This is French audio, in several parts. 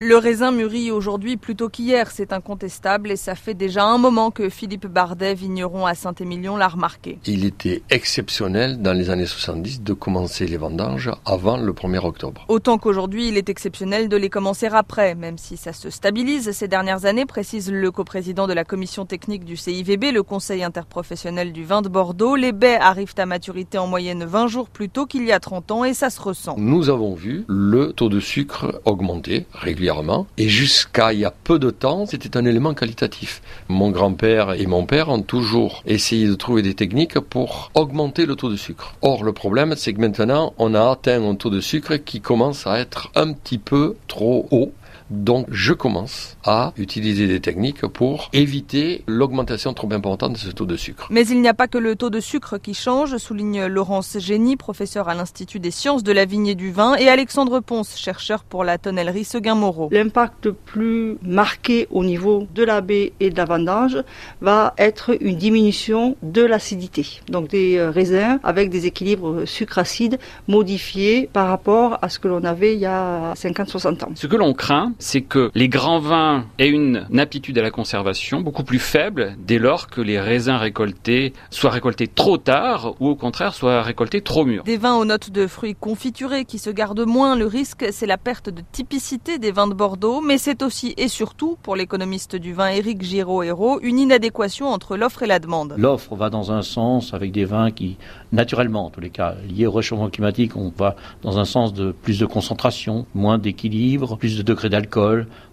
Le raisin mûrit aujourd'hui plutôt qu'hier, c'est incontestable et ça fait déjà un moment que Philippe Bardet, vigneron à Saint-Émilion, l'a remarqué. Il était exceptionnel dans les années 70 de commencer les vendanges avant le 1er octobre. Autant qu'aujourd'hui, il est exceptionnel de les commencer après, même si ça se stabilise ces dernières années, précise le coprésident de la commission technique du CIVB, le Conseil interprofessionnel du vin de Bordeaux. Les baies arrivent à maturité en moyenne 20 jours plus tôt qu'il y a 30 ans et ça se ressent. Nous avons vu le taux de sucre augmenter régulièrement et jusqu'à il y a peu de temps, c'était un élément qualitatif. Mon grand-père et mon père ont toujours essayé de trouver des techniques pour augmenter le taux de sucre. Or, le problème, c'est que maintenant, on a atteint un taux de sucre qui commence à être un petit peu trop haut donc je commence à utiliser des techniques pour éviter l'augmentation trop importante de ce taux de sucre. Mais il n'y a pas que le taux de sucre qui change, souligne Laurence Génie, professeur à l'Institut des sciences de la vigne et du vin, et Alexandre Ponce, chercheur pour la tonnellerie Seguin-Moreau. L'impact plus marqué au niveau de la baie et de la vendange va être une diminution de l'acidité. Donc des euh, raisins avec des équilibres sucre-acide modifiés par rapport à ce que l'on avait il y a 50-60 ans. Ce que l'on craint, c'est que les grands vins aient une aptitude à la conservation beaucoup plus faible dès lors que les raisins récoltés soient récoltés trop tard ou au contraire soient récoltés trop mûrs. Des vins aux notes de fruits confiturés qui se gardent moins, le risque c'est la perte de typicité des vins de Bordeaux, mais c'est aussi et surtout, pour l'économiste du vin Éric Giraud-Hérault, une inadéquation entre l'offre et la demande. L'offre va dans un sens avec des vins qui, naturellement, en tous les cas, liés au réchauffement climatique, on va dans un sens de plus de concentration, moins d'équilibre, plus de degrés d'alcool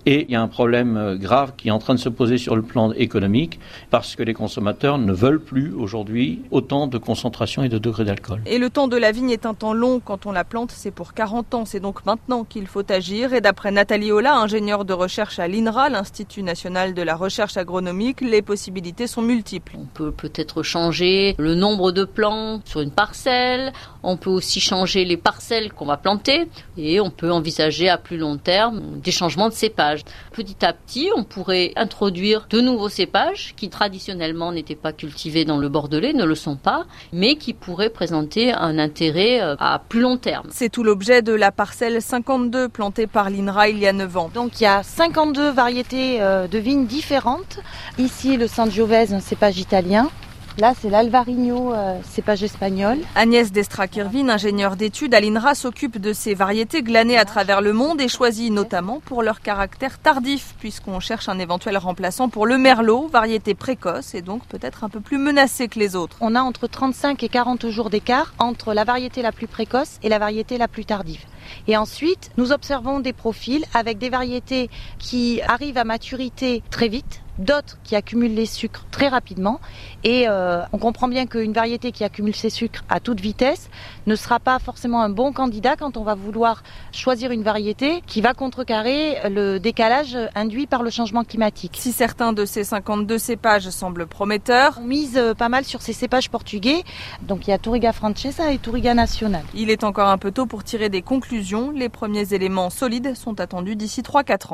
et il y a un problème euh, grave qui est en train de se poser sur le plan économique parce que les consommateurs ne veulent plus aujourd'hui autant de concentration et de degrés d'alcool. Et le temps de la vigne est un temps long. Quand on la plante, c'est pour 40 ans. C'est donc maintenant qu'il faut agir. Et d'après Nathalie Ola, ingénieure de recherche à l'INRA, l'Institut national de la recherche agronomique, les possibilités sont multiples. On peut peut-être changer le nombre de plants sur une parcelle. On peut aussi changer les parcelles qu'on va planter. Et on peut envisager à plus long terme des changements de cépage. Petit à petit, on pourrait introduire de nouveaux cépages qui traditionnellement n'étaient pas cultivés dans le Bordelais, ne le sont pas, mais qui pourraient présenter un intérêt euh, à plus long terme. C'est tout l'objet de la parcelle 52 plantée par l'INRA il y a 9 ans. Donc il y a 52 variétés euh, de vignes différentes. Ici le Sangiovese, un cépage italien. Là, c'est l'Alvarino euh, cépage espagnol. Agnès Destra-Kirvin, ingénieure d'études à l'INRA, s'occupe de ces variétés glanées à travers le monde et choisit notamment pour leur caractère tardif, puisqu'on cherche un éventuel remplaçant pour le merlot, variété précoce et donc peut-être un peu plus menacée que les autres. On a entre 35 et 40 jours d'écart entre la variété la plus précoce et la variété la plus tardive. Et ensuite, nous observons des profils avec des variétés qui arrivent à maturité très vite, d'autres qui accumulent les sucres très rapidement. Et euh, on comprend bien qu'une variété qui accumule ses sucres à toute vitesse ne sera pas forcément un bon candidat quand on va vouloir choisir une variété qui va contrecarrer le décalage induit par le changement climatique. Si certains de ces 52 cépages semblent prometteurs, on mise euh, pas mal sur ces cépages portugais. Donc il y a Touriga Francesa et Touriga Nacional. Il est encore un peu tôt pour tirer des conclusions. Les premiers éléments solides sont attendus d'ici 3-4 ans.